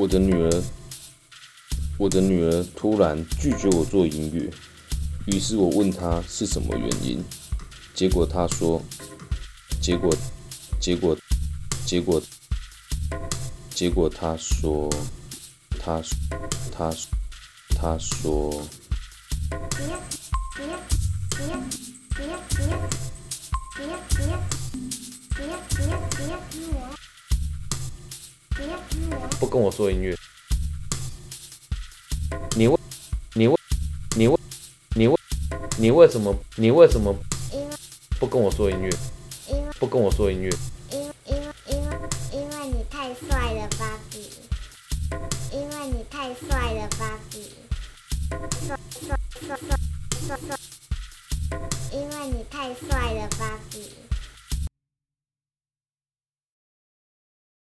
我的女儿，我的女儿突然拒绝我做音乐，于是我问她是什么原因，结果她说，结果，结果，结果，结果她说，她，她，她说。不跟我说音乐，你为，你为，你为，你为，你为什么？你为什么不跟我说音乐？不跟我说音乐。因因因为因为你太帅了，芭比。因为你太帅了，芭比。帅帅帅帅帅。因为你太帅了，芭比。